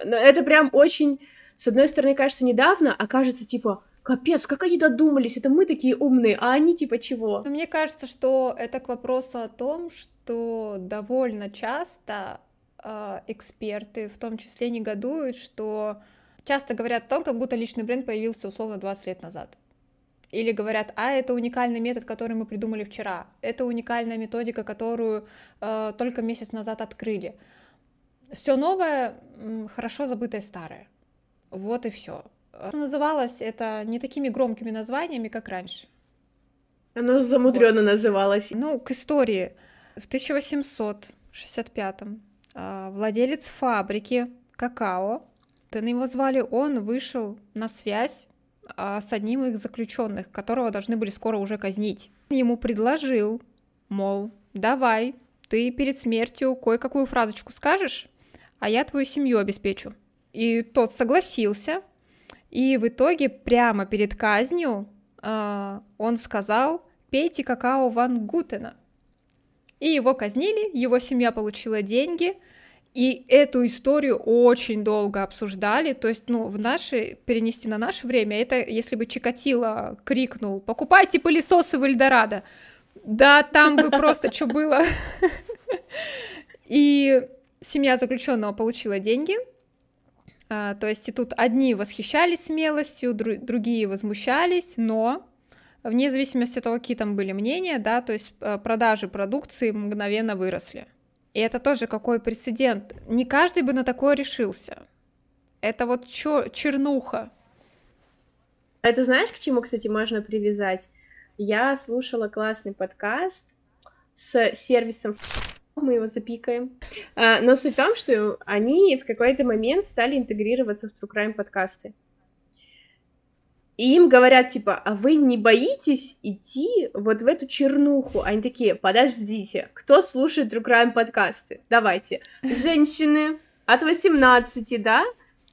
Ну, это прям очень, с одной стороны, кажется недавно, а кажется типа, капец, как они додумались, это мы такие умные, а они типа чего? Но мне кажется, что это к вопросу о том, что довольно часто э, эксперты в том числе негодуют, что часто говорят о том, как будто личный бренд появился условно 20 лет назад. Или говорят, а это уникальный метод, который мы придумали вчера. Это уникальная методика, которую э, только месяц назад открыли. Все новое, хорошо забытое старое. Вот и все. Называлось это не такими громкими названиями, как раньше. Оно замудренно вот. называлось. Ну, к истории. В 1865-м а, владелец фабрики какао, на его звали, он вышел на связь а, с одним из заключенных, которого должны были скоро уже казнить. Ему предложил, мол, давай, ты перед смертью кое-какую фразочку скажешь, а я твою семью обеспечу. И тот согласился, и в итоге прямо перед казнью э, он сказал «пейте какао Ван Гутена». И его казнили, его семья получила деньги, и эту историю очень долго обсуждали, то есть, ну, в наше, перенести на наше время, это если бы Чикатило крикнул «покупайте пылесосы в Эльдорадо», да, там бы просто что было. И семья заключенного получила деньги, а, то есть и тут одни восхищались смелостью, дру- другие возмущались, но вне зависимости от того, какие там были мнения, да, то есть э, продажи продукции мгновенно выросли. И это тоже какой прецедент. Не каждый бы на такое решился. Это вот чё, чернуха. Это знаешь, к чему, кстати, можно привязать? Я слушала классный подкаст с сервисом мы его запикаем. А, но суть в том, что они в какой-то момент стали интегрироваться в True Crime подкасты. И им говорят, типа, а вы не боитесь идти вот в эту чернуху? Они такие, подождите, кто слушает True Crime подкасты? Давайте. Женщины от 18, да?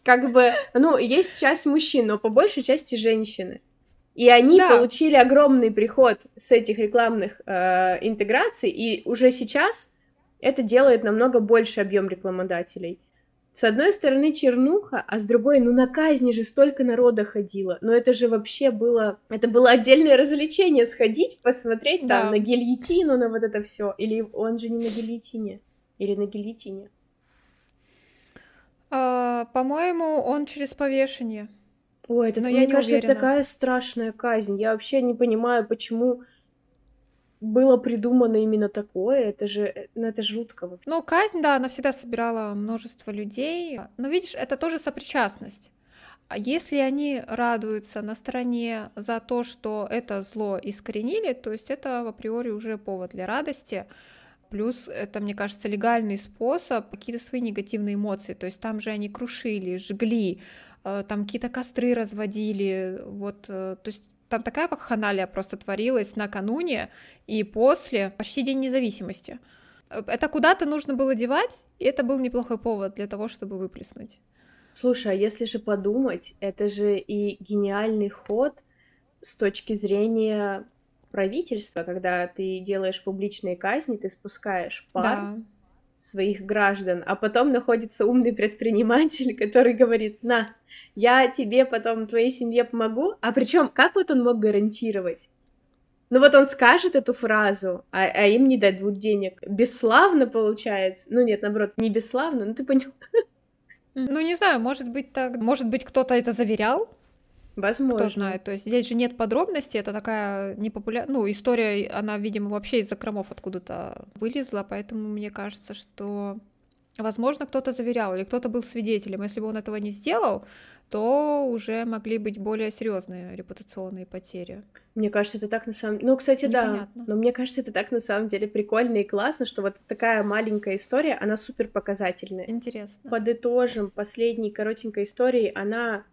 Как бы, ну, есть часть мужчин, но по большей части женщины. И они да. получили огромный приход с этих рекламных э, интеграций, и уже сейчас это делает намного больше объем рекламодателей. С одной стороны чернуха, а с другой, ну на казни же столько народа ходило. Но это же вообще было... Это было отдельное развлечение сходить, посмотреть да. там на гильотину, на вот это все. Или он же не на гильотине. Или на гильотине. А, по-моему, он через повешение. Ой, это, Но мне я кажется, это такая страшная казнь. Я вообще не понимаю, почему было придумано именно такое, это же, э, ну это жутко. Вообще. Ну, казнь, да, она всегда собирала множество людей, но видишь, это тоже сопричастность. А если они радуются на стороне за то, что это зло искоренили, то есть это в априори уже повод для радости. Плюс это, мне кажется, легальный способ какие-то свои негативные эмоции. То есть там же они крушили, жгли, э, там какие-то костры разводили. Вот, э, то есть там такая вакханалия просто творилась накануне и после, почти День независимости. Это куда-то нужно было девать, и это был неплохой повод для того, чтобы выплеснуть. Слушай, а если же подумать, это же и гениальный ход с точки зрения правительства, когда ты делаешь публичные казни, ты спускаешь пар, да своих граждан, а потом находится умный предприниматель, который говорит, на, я тебе потом, твоей семье помогу, а причем как вот он мог гарантировать? Ну вот он скажет эту фразу, а, а им не дадут денег. Бесславно получается. Ну нет, наоборот, не бесславно, ну ты понял. Ну не знаю, может быть так, может быть кто-то это заверял, Возможно. Кто знает. То есть здесь же нет подробностей, это такая непопулярная... Ну, история, она, видимо, вообще из закромов откуда-то вылезла, поэтому мне кажется, что, возможно, кто-то заверял или кто-то был свидетелем. Если бы он этого не сделал, то уже могли быть более серьезные репутационные потери. Мне кажется, это так на самом деле... Ну, кстати, Непонятно. да. Но мне кажется, это так на самом деле прикольно и классно, что вот такая маленькая история, она супер показательная. Интересно. Подытожим последней коротенькой истории, она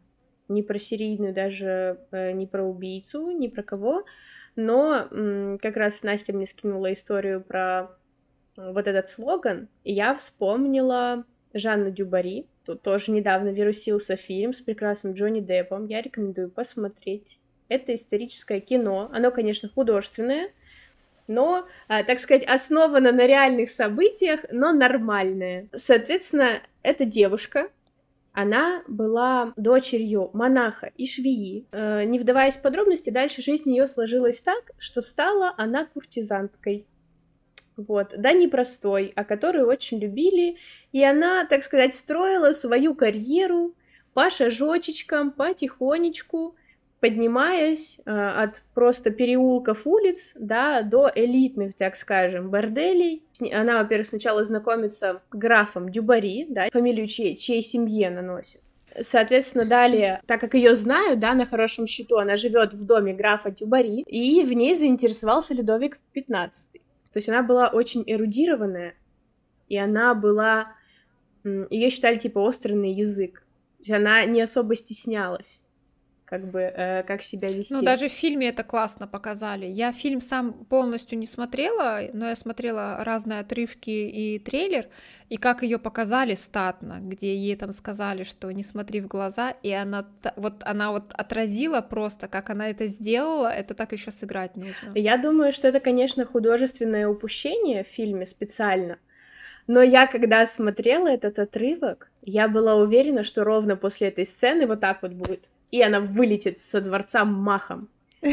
не про серийную, даже э, не про убийцу, ни про кого, но как раз Настя мне скинула историю про вот этот слоган, и я вспомнила Жанну Дюбари, тут тоже недавно вирусился фильм с прекрасным Джонни Деппом, я рекомендую посмотреть. Это историческое кино, оно, конечно, художественное, но, а, так сказать, основано на реальных событиях, но нормальное. Соответственно, эта девушка, она была дочерью монаха и швеи. Э, не вдаваясь в подробности, дальше жизнь ее сложилась так, что стала она куртизанткой. Вот, да, непростой, а которую очень любили, и она, так сказать, строила свою карьеру по шажочечкам, потихонечку, поднимаясь э, от просто переулков улиц, да, до элитных, так скажем, борделей. Она, во-первых, сначала знакомится графом Дюбари, да, фамилию чьей, чьей семье она носит. Соответственно, далее, так как ее знают, да, на хорошем счету, она живет в доме графа Дюбари, и в ней заинтересовался Людовик XV. То есть она была очень эрудированная, и она была... Ее считали, типа, острый язык. То есть она не особо стеснялась как бы э, как себя вести. Ну, даже в фильме это классно показали. Я фильм сам полностью не смотрела, но я смотрела разные отрывки и трейлер, и как ее показали статно, где ей там сказали, что не смотри в глаза, и она вот она вот отразила просто, как она это сделала, это так еще сыграть нужно. Я думаю, что это, конечно, художественное упущение в фильме специально. Но я, когда смотрела этот отрывок, я была уверена, что ровно после этой сцены вот так вот будет и она вылетит со дворца махом.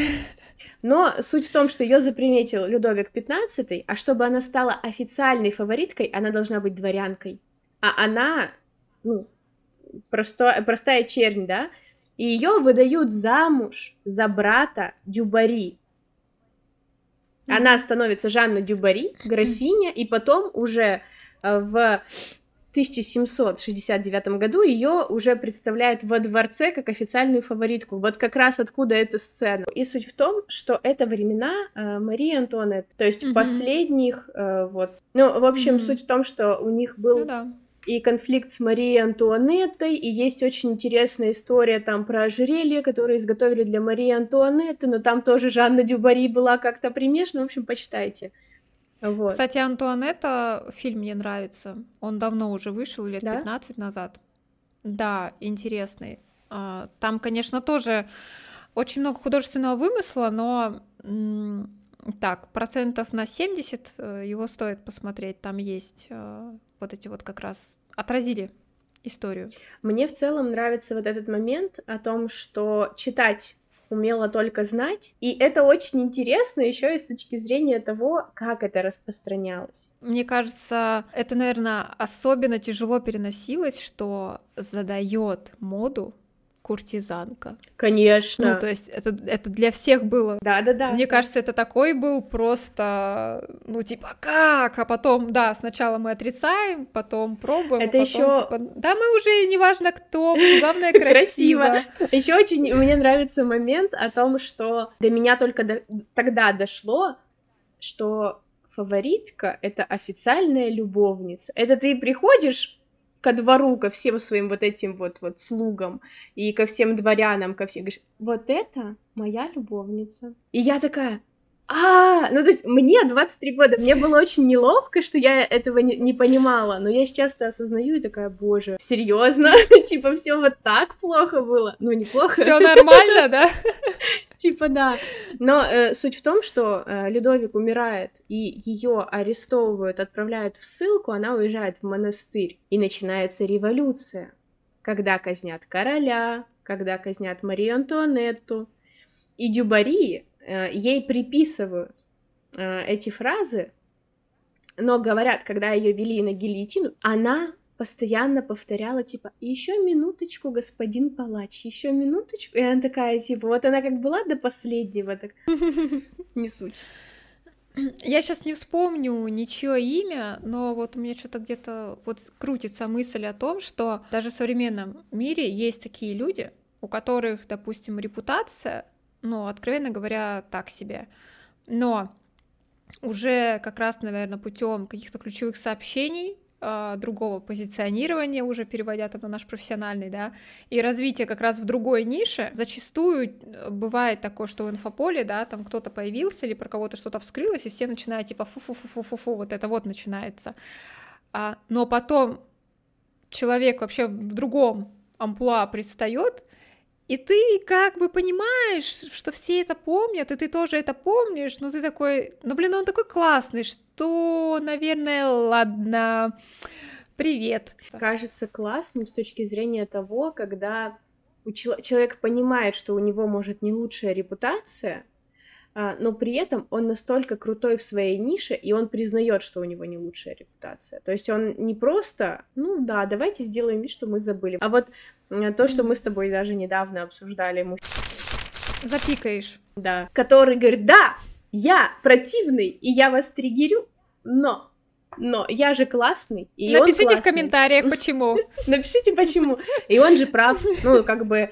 Но суть в том, что ее заприметил Людовик XV, а чтобы она стала официальной фавориткой, она должна быть дворянкой. А она, ну, просто, простая чернь, да? И ее выдают замуж за брата Дюбари. Она становится Жанна Дюбари, графиня, и потом уже э, в 1769 году ее уже представляют во дворце как официальную фаворитку. Вот как раз откуда эта сцена. И суть в том, что это времена э, Марии Антуанетт, то есть mm-hmm. последних э, вот. Ну, в общем, mm-hmm. суть в том, что у них был ну, да. и конфликт с Марией Антуанеттой, и есть очень интересная история там про ожерелье, которое изготовили для Марии Антуанетты, но там тоже Жанна Дюбари была как-то примешана. В общем, почитайте. Вот. Кстати, Антуанетта фильм мне нравится. Он давно уже вышел, лет да? 15 назад. Да, интересный. А, там, конечно, тоже очень много художественного вымысла, но так, процентов на 70 э, его стоит посмотреть. Там есть э, вот эти вот как раз отразили историю. Мне в целом нравится вот этот момент о том, что читать умела только знать. И это очень интересно еще и с точки зрения того, как это распространялось. Мне кажется, это, наверное, особенно тяжело переносилось, что задает моду куртизанка. Конечно. Ну, то есть это, это для всех было. Да-да-да. Мне кажется, это такой был просто, ну, типа, как? А потом, да, сначала мы отрицаем, потом пробуем. Это а еще. Типа, да, мы уже неважно кто, главное красиво. Еще очень мне нравится момент о том, что до меня только тогда дошло, что фаворитка — это официальная любовница. Это ты приходишь ко двору, ко всем своим вот этим вот, вот слугам и ко всем дворянам, ко всем, говоришь, вот это моя любовница. И я такая, а, ну то есть мне 23 года, мне было очень неловко, что я этого не, не понимала, но я сейчас это осознаю и такая, боже, серьезно, типа все вот так плохо было, ну неплохо. Все нормально, да? Типа да. Но э, суть в том, что э, Людовик умирает, и ее арестовывают, отправляют в ссылку, она уезжает в монастырь, и начинается революция, когда казнят короля, когда казнят Марию Антуанетту, и Дюбари э, ей приписывают э, эти фразы, но говорят, когда ее вели на гильотину, она постоянно повторяла, типа, еще минуточку, господин палач, еще минуточку. И она такая, типа, вот она как была до последнего, так не суть. Я сейчас не вспомню ничье имя, но вот у меня что-то где-то вот крутится мысль о том, что даже в современном мире есть такие люди, у которых, допустим, репутация, ну, откровенно говоря, так себе. Но уже как раз, наверное, путем каких-то ключевых сообщений а, другого позиционирования, уже переводя там на наш профессиональный, да, и развитие как раз в другой нише, зачастую э, бывает такое, что в инфополе, да, там кто-то появился или про кого-то что-то вскрылось, и все начинают типа фу-фу-фу-фу-фу, вот это вот начинается. А, но потом человек вообще в другом амплуа предстает, и ты как бы понимаешь, что все это помнят, и ты тоже это помнишь, но ты такой, ну блин, он такой классный, что, наверное, ладно, привет. Кажется классным с точки зрения того, когда человек понимает, что у него может не лучшая репутация, но при этом он настолько крутой в своей нише, и он признает, что у него не лучшая репутация. То есть он не просто, ну да, давайте сделаем вид, что мы забыли. А вот то, что мы с тобой даже недавно обсуждали, муж... Запикаешь. Да. Который говорит, да, я противный, и я вас триггерю, но но я же классный, и Напишите он классный. в комментариях, почему. Напишите, почему. И он же прав. Ну, как бы,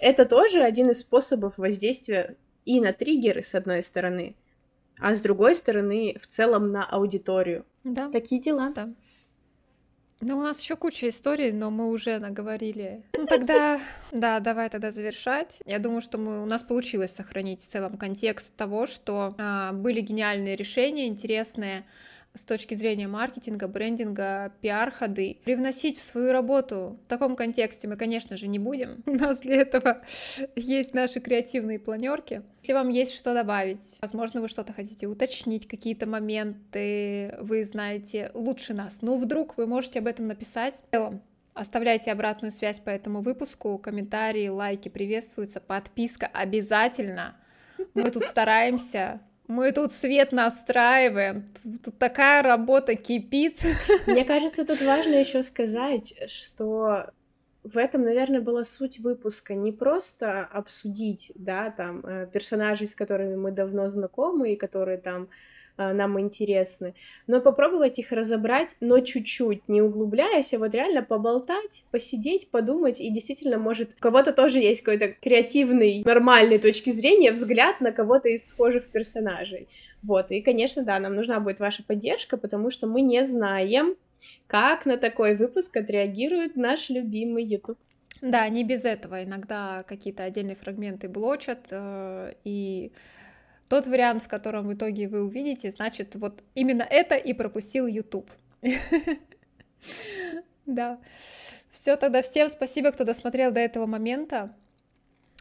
это тоже один из способов воздействия и на триггеры, с одной стороны, а с другой стороны, в целом на аудиторию. Да. Такие дела. Да. Ну, у нас еще куча историй, но мы уже наговорили. Ну, тогда, да, давай тогда завершать. Я думаю, что мы, у нас получилось сохранить в целом контекст того, что а, были гениальные решения, интересные, с точки зрения маркетинга, брендинга, пиар-ходы. Привносить в свою работу в таком контексте мы, конечно же, не будем. У нас для этого есть наши креативные планерки. Если вам есть что добавить, возможно, вы что-то хотите уточнить, какие-то моменты вы знаете лучше нас, ну, вдруг вы можете об этом написать. В целом, Оставляйте обратную связь по этому выпуску, комментарии, лайки приветствуются, подписка обязательно. Мы тут стараемся мы тут свет настраиваем, тут такая работа кипит. Мне кажется, тут важно еще сказать, что в этом, наверное, была суть выпуска. Не просто обсудить, да, там, э, персонажей, с которыми мы давно знакомы и которые там нам интересны, но попробовать их разобрать, но чуть-чуть, не углубляясь, а вот реально поболтать, посидеть, подумать, и действительно, может, у кого-то тоже есть какой-то креативный, нормальной точки зрения взгляд на кого-то из схожих персонажей. Вот, и, конечно, да, нам нужна будет ваша поддержка, потому что мы не знаем, как на такой выпуск отреагирует наш любимый YouTube. Да, не без этого. Иногда какие-то отдельные фрагменты блочат, э, и тот вариант, в котором в итоге вы увидите, значит, вот именно это и пропустил YouTube. Да. Все, тогда всем спасибо, кто досмотрел до этого момента.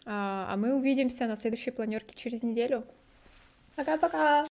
А, а мы увидимся на следующей планерке через неделю. Пока-пока!